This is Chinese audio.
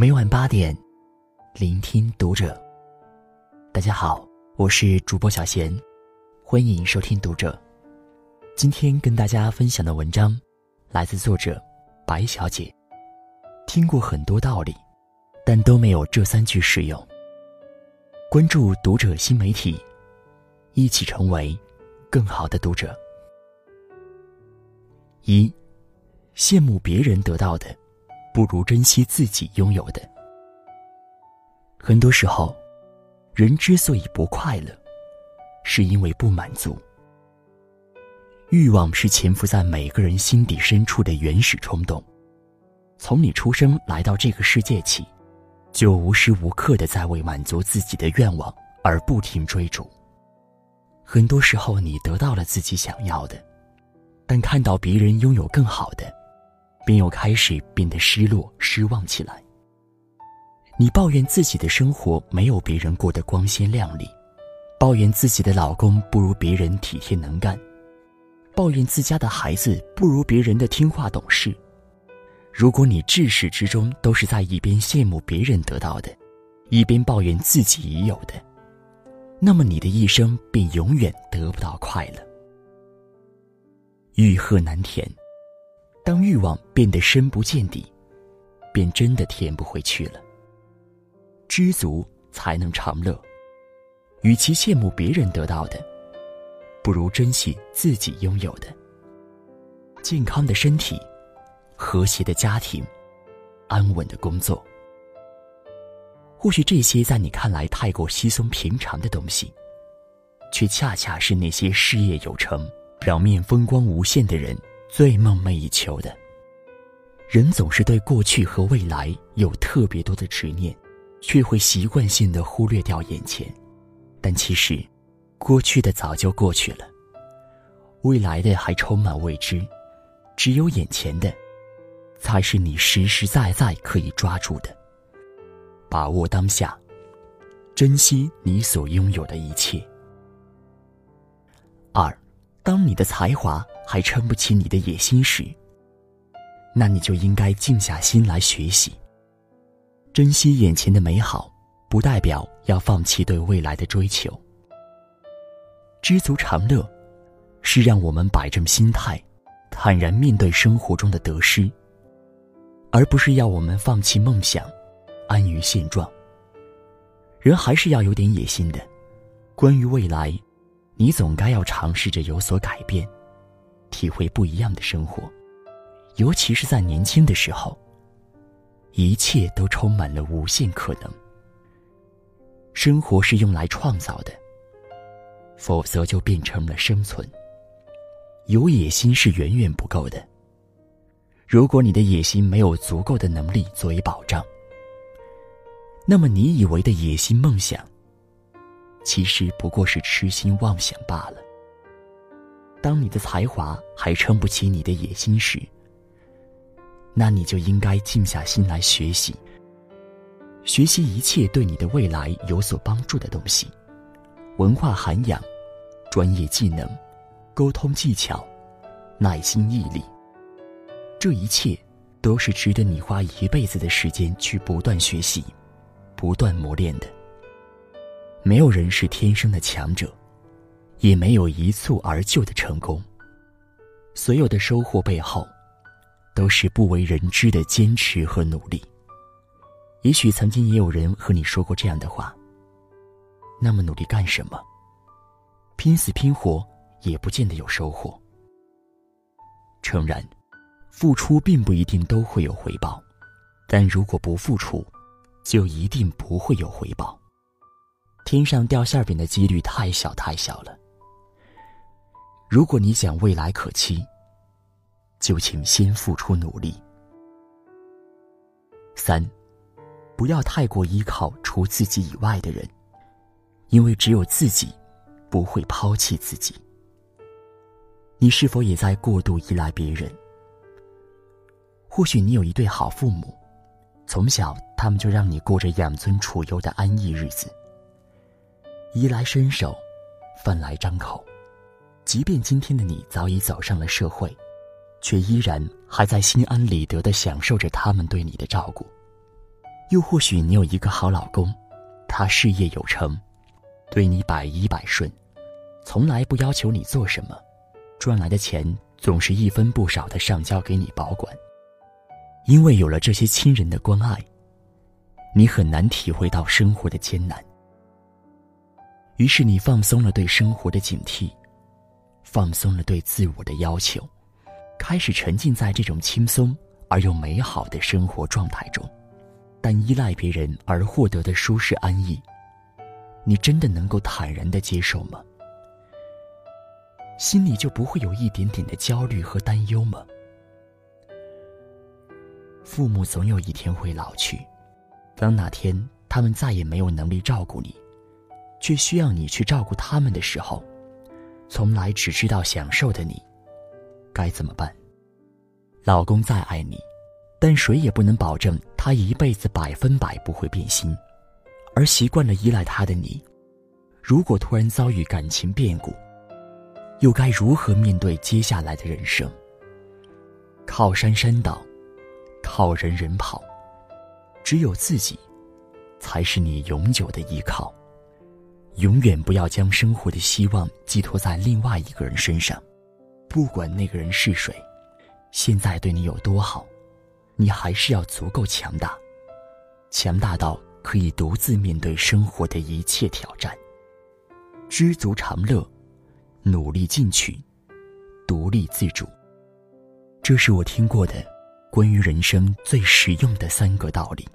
每晚八点，聆听读者。大家好，我是主播小贤，欢迎收听读者。今天跟大家分享的文章，来自作者白小姐。听过很多道理，但都没有这三句实用。关注读者新媒体，一起成为更好的读者。一，羡慕别人得到的。不如珍惜自己拥有的。很多时候，人之所以不快乐，是因为不满足。欲望是潜伏在每个人心底深处的原始冲动，从你出生来到这个世界起，就无时无刻的在为满足自己的愿望而不停追逐。很多时候，你得到了自己想要的，但看到别人拥有更好的。便又开始变得失落、失望起来。你抱怨自己的生活没有别人过得光鲜亮丽，抱怨自己的老公不如别人体贴能干，抱怨自家的孩子不如别人的听话懂事。如果你至始至终都是在一边羡慕别人得到的，一边抱怨自己已有的，那么你的一生便永远得不到快乐。欲壑难填。当欲望变得深不见底，便真的填不回去了。知足才能长乐。与其羡慕别人得到的，不如珍惜自己拥有的。健康的身体，和谐的家庭，安稳的工作。或许这些在你看来太过稀松平常的东西，却恰恰是那些事业有成、表面风光无限的人。最梦寐以求的，人总是对过去和未来有特别多的执念，却会习惯性的忽略掉眼前。但其实，过去的早就过去了，未来的还充满未知，只有眼前的，才是你实实在在可以抓住的。把握当下，珍惜你所拥有的一切。二。当你的才华还撑不起你的野心时，那你就应该静下心来学习。珍惜眼前的美好，不代表要放弃对未来的追求。知足常乐，是让我们摆正心态，坦然面对生活中的得失，而不是要我们放弃梦想，安于现状。人还是要有点野心的，关于未来。你总该要尝试着有所改变，体会不一样的生活，尤其是在年轻的时候，一切都充满了无限可能。生活是用来创造的，否则就变成了生存。有野心是远远不够的。如果你的野心没有足够的能力作为保障，那么你以为的野心梦想。其实不过是痴心妄想罢了。当你的才华还撑不起你的野心时，那你就应该静下心来学习，学习一切对你的未来有所帮助的东西，文化涵养、专业技能、沟通技巧、耐心毅力，这一切都是值得你花一辈子的时间去不断学习、不断磨练的。没有人是天生的强者，也没有一蹴而就的成功。所有的收获背后，都是不为人知的坚持和努力。也许曾经也有人和你说过这样的话。那么努力干什么？拼死拼活也不见得有收获。诚然，付出并不一定都会有回报，但如果不付出，就一定不会有回报。天上掉馅饼的几率太小太小了。如果你想未来可期，就请先付出努力。三，不要太过依靠除自己以外的人，因为只有自己不会抛弃自己。你是否也在过度依赖别人？或许你有一对好父母，从小他们就让你过着养尊处优的安逸日子。衣来伸手，饭来张口。即便今天的你早已走上了社会，却依然还在心安理得的享受着他们对你的照顾。又或许你有一个好老公，他事业有成，对你百依百顺，从来不要求你做什么，赚来的钱总是一分不少的上交给你保管。因为有了这些亲人的关爱，你很难体会到生活的艰难。于是你放松了对生活的警惕，放松了对自我的要求，开始沉浸在这种轻松而又美好的生活状态中。但依赖别人而获得的舒适安逸，你真的能够坦然的接受吗？心里就不会有一点点的焦虑和担忧吗？父母总有一天会老去，当哪天他们再也没有能力照顾你，却需要你去照顾他们的时候，从来只知道享受的你，该怎么办？老公再爱你，但谁也不能保证他一辈子百分百不会变心。而习惯了依赖他的你，如果突然遭遇感情变故，又该如何面对接下来的人生？靠山山倒。靠人人跑，只有自己，才是你永久的依靠。永远不要将生活的希望寄托在另外一个人身上，不管那个人是谁，现在对你有多好，你还是要足够强大，强大到可以独自面对生活的一切挑战。知足常乐，努力进取，独立自主。这是我听过的。关于人生最实用的三个道理。